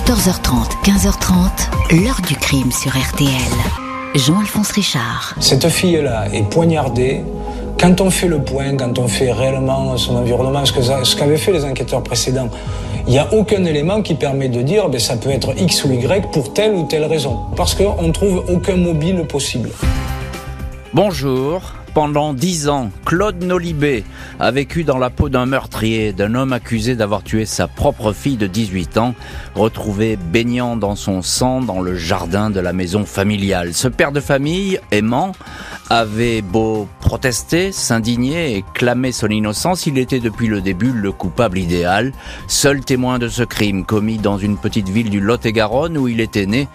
14h30, 15h30, l'heure du crime sur RTL. Jean-Alphonse Richard. Cette fille-là est poignardée. Quand on fait le point, quand on fait réellement son environnement, ce qu'avaient fait les enquêteurs précédents, il n'y a aucun élément qui permet de dire que ben, ça peut être X ou Y pour telle ou telle raison. Parce qu'on ne trouve aucun mobile possible. Bonjour. Pendant dix ans, Claude Nolibé a vécu dans la peau d'un meurtrier, d'un homme accusé d'avoir tué sa propre fille de 18 ans, retrouvé baignant dans son sang dans le jardin de la maison familiale. Ce père de famille, aimant, avait beau protester, s'indigner et clamer son innocence, il était depuis le début le coupable idéal, seul témoin de ce crime commis dans une petite ville du Lot-et-Garonne où il était né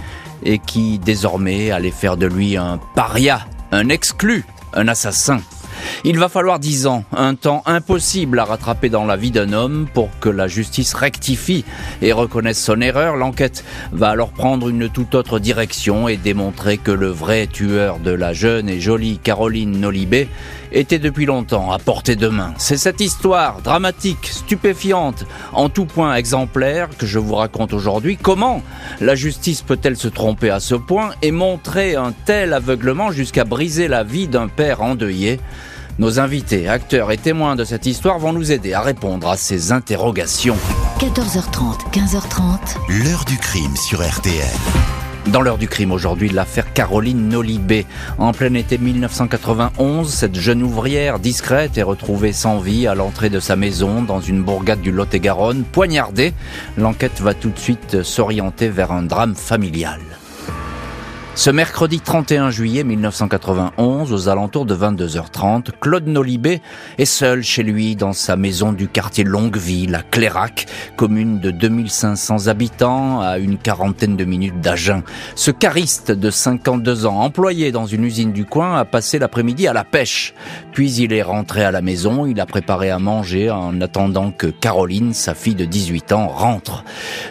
et qui désormais allait faire de lui un paria, un exclu un assassin. Il va falloir dix ans, un temps impossible à rattraper dans la vie d'un homme pour que la justice rectifie et reconnaisse son erreur. L'enquête va alors prendre une toute autre direction et démontrer que le vrai tueur de la jeune et jolie Caroline Nolibé était depuis longtemps à portée de main. C'est cette histoire dramatique, stupéfiante, en tout point exemplaire que je vous raconte aujourd'hui. Comment la justice peut-elle se tromper à ce point et montrer un tel aveuglement jusqu'à briser la vie d'un père endeuillé? Nos invités, acteurs et témoins de cette histoire vont nous aider à répondre à ces interrogations. 14h30, 15h30. L'heure du crime sur RTL. Dans l'heure du crime aujourd'hui, l'affaire Caroline Nolibé. En plein été 1991, cette jeune ouvrière discrète est retrouvée sans vie à l'entrée de sa maison dans une bourgade du Lot-et-Garonne, poignardée. L'enquête va tout de suite s'orienter vers un drame familial. Ce mercredi 31 juillet 1991, aux alentours de 22h30, Claude Nolibé est seul chez lui dans sa maison du quartier Longueville à Clérac, commune de 2500 habitants à une quarantaine de minutes d'Agen. Ce cariste de 52 ans, employé dans une usine du coin, a passé l'après-midi à la pêche. Puis il est rentré à la maison, il a préparé à manger en attendant que Caroline, sa fille de 18 ans, rentre.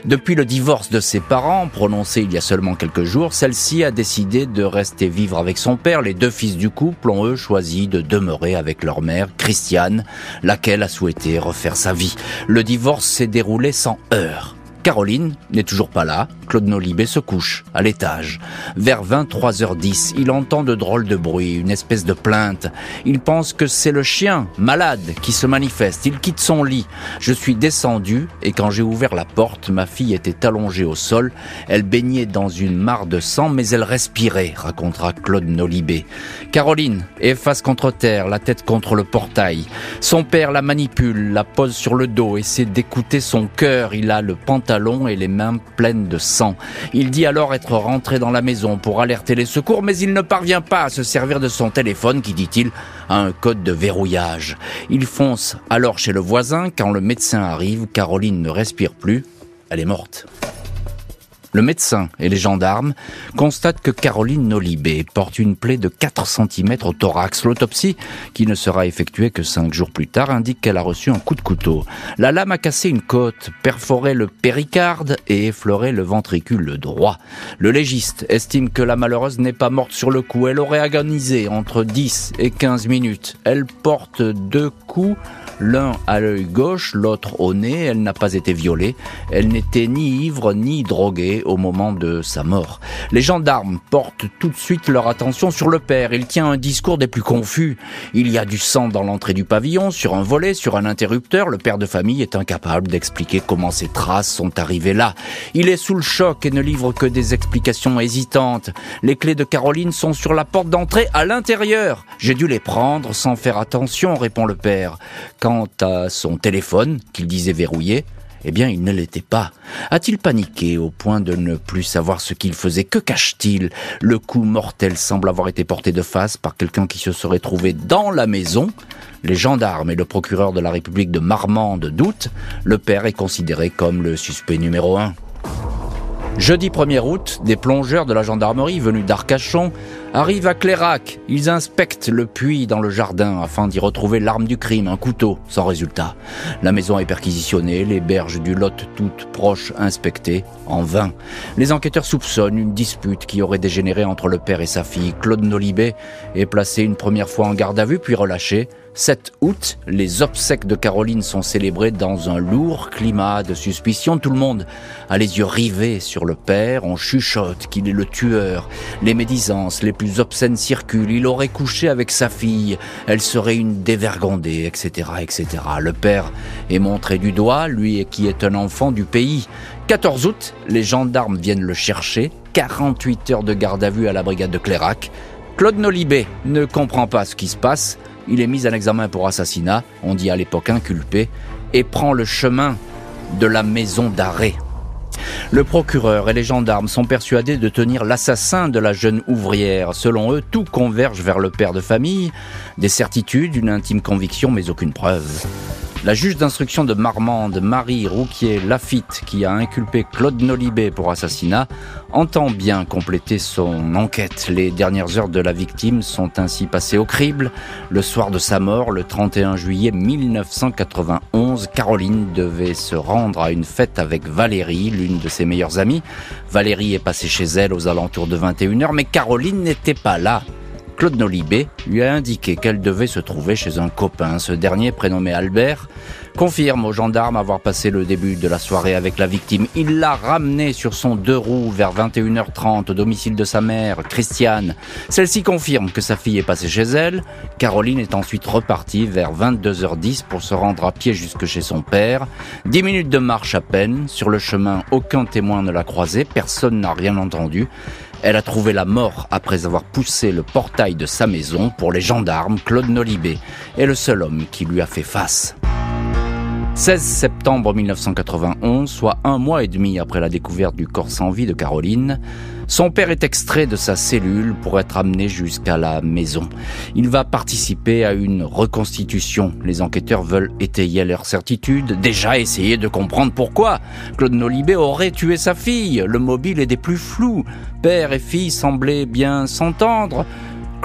Depuis le divorce de ses parents, prononcé il y a seulement quelques jours, celle-ci a décidé de rester vivre avec son père. Les deux fils du couple ont eux choisi de demeurer avec leur mère, Christiane, laquelle a souhaité refaire sa vie. Le divorce s'est déroulé sans heurts. Caroline n'est toujours pas là. Claude Nolibé se couche à l'étage. Vers 23h10, il entend de drôles de bruits, une espèce de plainte. Il pense que c'est le chien, malade, qui se manifeste. Il quitte son lit. Je suis descendu et quand j'ai ouvert la porte, ma fille était allongée au sol. Elle baignait dans une mare de sang, mais elle respirait, racontera Claude Nolibé. Caroline est face contre terre, la tête contre le portail. Son père la manipule, la pose sur le dos, essaie d'écouter son cœur. Il a le pantalon et les mains pleines de sang. Il dit alors être rentré dans la maison pour alerter les secours, mais il ne parvient pas à se servir de son téléphone qui, dit-il, a un code de verrouillage. Il fonce alors chez le voisin. Quand le médecin arrive, Caroline ne respire plus. Elle est morte. Le médecin et les gendarmes constatent que Caroline Nolibé porte une plaie de 4 cm au thorax. L'autopsie, qui ne sera effectuée que 5 jours plus tard, indique qu'elle a reçu un coup de couteau. La lame a cassé une côte, perforé le péricarde et effleuré le ventricule droit. Le légiste estime que la malheureuse n'est pas morte sur le coup. Elle aurait agonisé entre 10 et 15 minutes. Elle porte deux coups l'un à l'œil gauche, l'autre au nez. Elle n'a pas été violée. Elle n'était ni ivre ni droguée au moment de sa mort. Les gendarmes portent tout de suite leur attention sur le père. Il tient un discours des plus confus. Il y a du sang dans l'entrée du pavillon, sur un volet, sur un interrupteur. Le père de famille est incapable d'expliquer comment ces traces sont arrivées là. Il est sous le choc et ne livre que des explications hésitantes. Les clés de Caroline sont sur la porte d'entrée à l'intérieur. J'ai dû les prendre sans faire attention, répond le père. Quant à son téléphone, qu'il disait verrouillé, eh bien, il ne l'était pas. A-t-il paniqué au point de ne plus savoir ce qu'il faisait? Que cache-t-il? Le coup mortel semble avoir été porté de face par quelqu'un qui se serait trouvé dans la maison. Les gendarmes et le procureur de la République de Marmande doutent. Le père est considéré comme le suspect numéro un. Jeudi 1er août, des plongeurs de la gendarmerie venus d'Arcachon arrivent à Clérac. Ils inspectent le puits dans le jardin afin d'y retrouver l'arme du crime, un couteau, sans résultat. La maison est perquisitionnée, les berges du Lot toutes proches inspectées, en vain. Les enquêteurs soupçonnent une dispute qui aurait dégénéré entre le père et sa fille. Claude Nolibé est placé une première fois en garde à vue, puis relâché. 7 août, les obsèques de Caroline sont célébrées dans un lourd climat de suspicion. Tout le monde a les yeux rivés sur le père. On chuchote qu'il est le tueur. Les médisances les obscènes circulent. Il aurait couché avec sa fille. Elle serait une dévergondée, etc., etc. Le père est montré du doigt, lui qui est un enfant du pays. 14 août, les gendarmes viennent le chercher. 48 heures de garde à vue à la brigade de Clérac. Claude Nolibé ne comprend pas ce qui se passe. Il est mis en examen pour assassinat, on dit à l'époque inculpé, et prend le chemin de la maison d'arrêt. Le procureur et les gendarmes sont persuadés de tenir l'assassin de la jeune ouvrière. Selon eux, tout converge vers le père de famille, des certitudes, une intime conviction, mais aucune preuve. La juge d'instruction de Marmande, Marie Rouquier-Lafitte, qui a inculpé Claude Nolibé pour assassinat, entend bien compléter son enquête. Les dernières heures de la victime sont ainsi passées au crible. Le soir de sa mort, le 31 juillet 1991, Caroline devait se rendre à une fête avec Valérie, l'une de ses meilleures amies. Valérie est passée chez elle aux alentours de 21h, mais Caroline n'était pas là. Claude Nolibé lui a indiqué qu'elle devait se trouver chez un copain. Ce dernier, prénommé Albert, confirme aux gendarmes avoir passé le début de la soirée avec la victime. Il l'a ramenée sur son deux roues vers 21h30 au domicile de sa mère, Christiane. Celle-ci confirme que sa fille est passée chez elle. Caroline est ensuite repartie vers 22h10 pour se rendre à pied jusque chez son père. Dix minutes de marche à peine. Sur le chemin, aucun témoin ne l'a croisée. Personne n'a rien entendu. Elle a trouvé la mort après avoir poussé le portail de sa maison pour les gendarmes. Claude Nolibé est le seul homme qui lui a fait face. 16 septembre 1991, soit un mois et demi après la découverte du corps sans vie de Caroline, son père est extrait de sa cellule pour être amené jusqu'à la maison. Il va participer à une reconstitution. Les enquêteurs veulent étayer leur certitude, déjà essayer de comprendre pourquoi Claude Nolibé aurait tué sa fille. Le mobile est des plus flous. Père et fille semblaient bien s'entendre.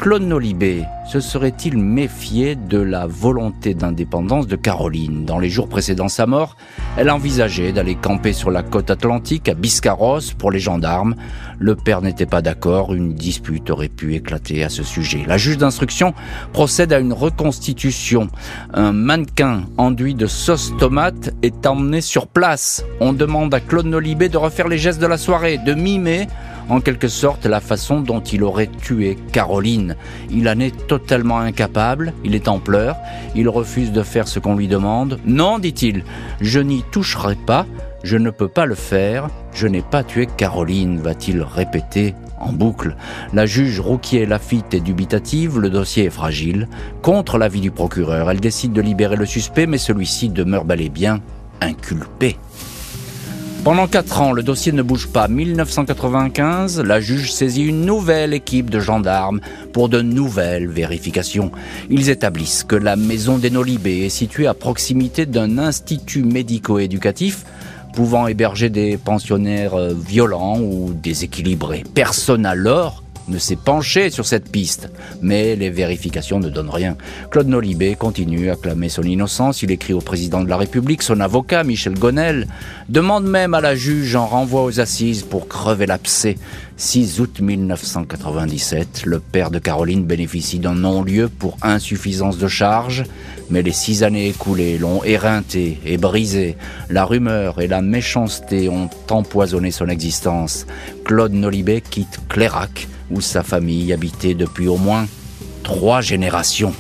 Claude Nolibé se serait-il méfié de la volonté d'indépendance de Caroline? Dans les jours précédant sa mort, elle envisageait d'aller camper sur la côte atlantique à Biscarros pour les gendarmes. Le père n'était pas d'accord, une dispute aurait pu éclater à ce sujet. La juge d'instruction procède à une reconstitution. Un mannequin enduit de sauce tomate est emmené sur place. On demande à Claude Nolibé de refaire les gestes de la soirée, de mimer en quelque sorte la façon dont il aurait tué Caroline. Il en est totalement incapable, il est en pleurs, il refuse de faire ce qu'on lui demande. Non, dit-il, je n'y toucherai pas, je ne peux pas le faire, je n'ai pas tué Caroline, va-t-il répéter en boucle. La juge Rouquier Lafitte est dubitative, le dossier est fragile. Contre l'avis du procureur, elle décide de libérer le suspect, mais celui-ci demeure bel et bien inculpé. Pendant quatre ans, le dossier ne bouge pas. 1995, la juge saisit une nouvelle équipe de gendarmes pour de nouvelles vérifications. Ils établissent que la maison des Nolibé est située à proximité d'un institut médico-éducatif pouvant héberger des pensionnaires euh, violents ou déséquilibrés. Personne alors ne s'est penché sur cette piste, mais les vérifications ne donnent rien. Claude Nolibé continue à clamer son innocence. Il écrit au président de la République, son avocat, Michel Gonel, demande même à la juge en renvoi aux assises pour crever l'abcès. 6 août 1997, le père de Caroline bénéficie d'un non-lieu pour insuffisance de charge, mais les six années écoulées l'ont éreinté et brisé. La rumeur et la méchanceté ont empoisonné son existence. Claude Nolibé quitte Clérac, où sa famille habitait depuis au moins trois générations.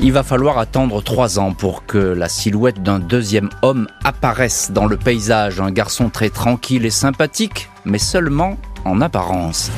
Il va falloir attendre trois ans pour que la silhouette d'un deuxième homme apparaisse dans le paysage, un garçon très tranquille et sympathique, mais seulement en apparence.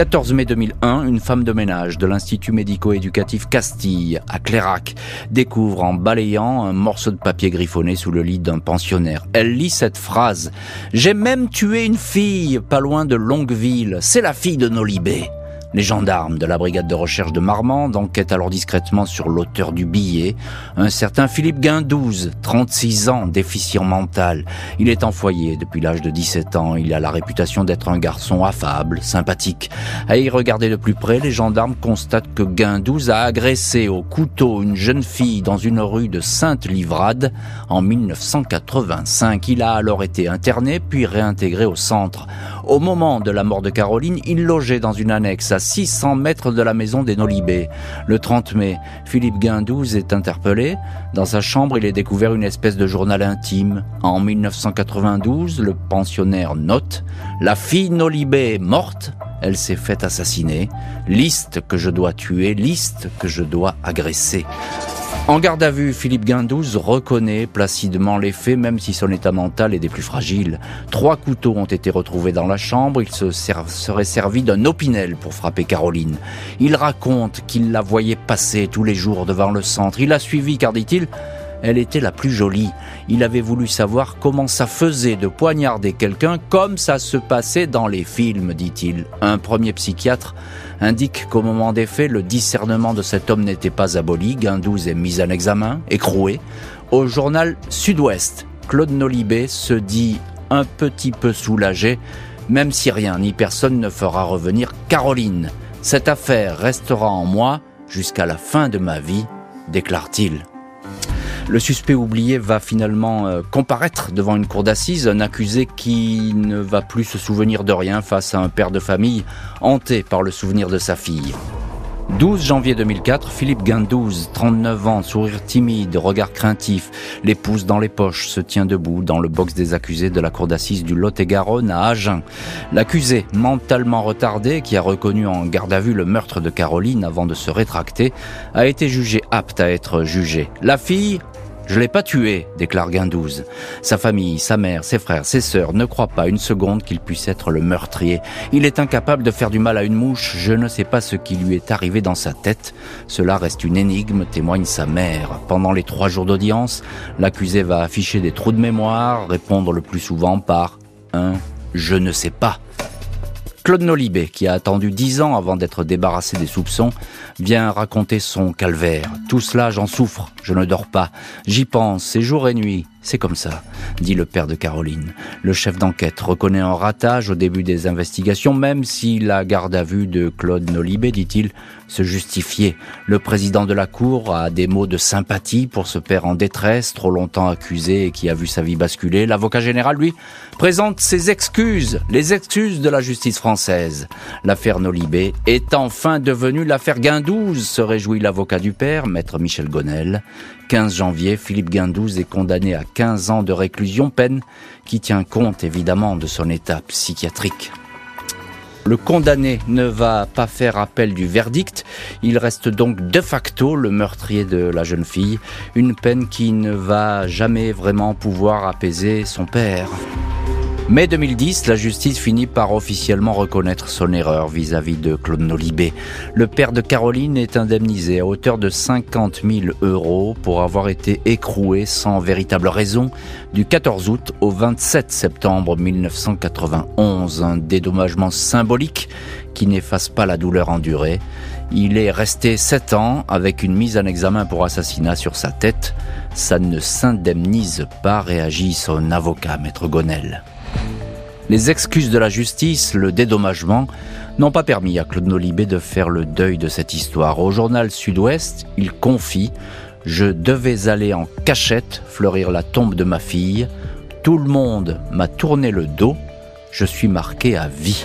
14 mai 2001, une femme de ménage de l'Institut médico-éducatif Castille, à Clérac, découvre en balayant un morceau de papier griffonné sous le lit d'un pensionnaire. Elle lit cette phrase. J'ai même tué une fille, pas loin de Longueville. C'est la fille de Nolibé. Les gendarmes de la brigade de recherche de Marmande enquêtent alors discrètement sur l'auteur du billet, un certain Philippe Guindouze, 36 ans, déficient mental. Il est en foyer depuis l'âge de 17 ans. Il a la réputation d'être un garçon affable, sympathique. À y regarder de plus près, les gendarmes constatent que Guindouze a agressé au couteau une jeune fille dans une rue de Sainte-Livrade en 1985. Il a alors été interné puis réintégré au centre. Au moment de la mort de Caroline, il logeait dans une annexe à 600 mètres de la maison des Nolibé. Le 30 mai, Philippe Guindouze est interpellé. Dans sa chambre, il est découvert une espèce de journal intime. En 1992, le pensionnaire note La fille Nolibé est morte, elle s'est faite assassiner. Liste que je dois tuer, liste que je dois agresser. En garde à vue, Philippe Guindouze reconnaît placidement les faits, même si son état mental est des plus fragiles. Trois couteaux ont été retrouvés dans la chambre. Il se serait servi d'un opinel pour frapper Caroline. Il raconte qu'il la voyait passer tous les jours devant le centre. Il l'a suivi car, dit-il, elle était la plus jolie. Il avait voulu savoir comment ça faisait de poignarder quelqu'un comme ça se passait dans les films, dit-il. Un premier psychiatre indique qu'au moment des faits, le discernement de cet homme n'était pas aboli. Guindouze est mis en examen, écroué. Au journal Sud-Ouest, Claude Nolibé se dit un petit peu soulagé, même si rien ni personne ne fera revenir Caroline. Cette affaire restera en moi jusqu'à la fin de ma vie, déclare-t-il. Le suspect oublié va finalement euh, comparaître devant une cour d'assises, un accusé qui ne va plus se souvenir de rien face à un père de famille hanté par le souvenir de sa fille. 12 janvier 2004, Philippe Guindouze, 39 ans, sourire timide, regard craintif, les pouces dans les poches, se tient debout dans le box des accusés de la cour d'assises du Lot-et-Garonne à Agen. L'accusé, mentalement retardé, qui a reconnu en garde à vue le meurtre de Caroline avant de se rétracter, a été jugé apte à être jugé. La fille, je l'ai pas tué, déclare Guindouze. Sa famille, sa mère, ses frères, ses sœurs ne croient pas une seconde qu'il puisse être le meurtrier. Il est incapable de faire du mal à une mouche. Je ne sais pas ce qui lui est arrivé dans sa tête. Cela reste une énigme, témoigne sa mère. Pendant les trois jours d'audience, l'accusé va afficher des trous de mémoire, répondre le plus souvent par un je ne sais pas. Claude Nolibé, qui a attendu dix ans avant d'être débarrassé des soupçons, vient raconter son calvaire. Tout cela, j'en souffre, je ne dors pas. J'y pense, c'est jour et nuit. C'est comme ça, dit le père de Caroline. Le chef d'enquête reconnaît un ratage au début des investigations, même si la garde à vue de Claude Nolibé, dit-il, se justifiait. Le président de la Cour a des mots de sympathie pour ce père en détresse, trop longtemps accusé et qui a vu sa vie basculer. L'avocat général, lui, présente ses excuses, les excuses de la justice française. L'affaire Nolibé est enfin devenue l'affaire Guindouze, se réjouit l'avocat du père, maître Michel Gonel. 15 janvier, Philippe Guindouze est condamné à 15 ans de réclusion, peine qui tient compte évidemment de son état psychiatrique. Le condamné ne va pas faire appel du verdict, il reste donc de facto le meurtrier de la jeune fille, une peine qui ne va jamais vraiment pouvoir apaiser son père. Mai 2010, la justice finit par officiellement reconnaître son erreur vis-à-vis de Claude Nolibé. Le père de Caroline est indemnisé à hauteur de 50 000 euros pour avoir été écroué sans véritable raison du 14 août au 27 septembre 1991. Un dédommagement symbolique qui n'efface pas la douleur endurée. Il est resté 7 ans avec une mise en examen pour assassinat sur sa tête. Ça ne s'indemnise pas, réagit son avocat, maître Gonel. Les excuses de la justice, le dédommagement, n'ont pas permis à Claude Nolibé de faire le deuil de cette histoire. Au journal Sud-Ouest, il confie Je devais aller en cachette fleurir la tombe de ma fille. Tout le monde m'a tourné le dos. Je suis marqué à vie.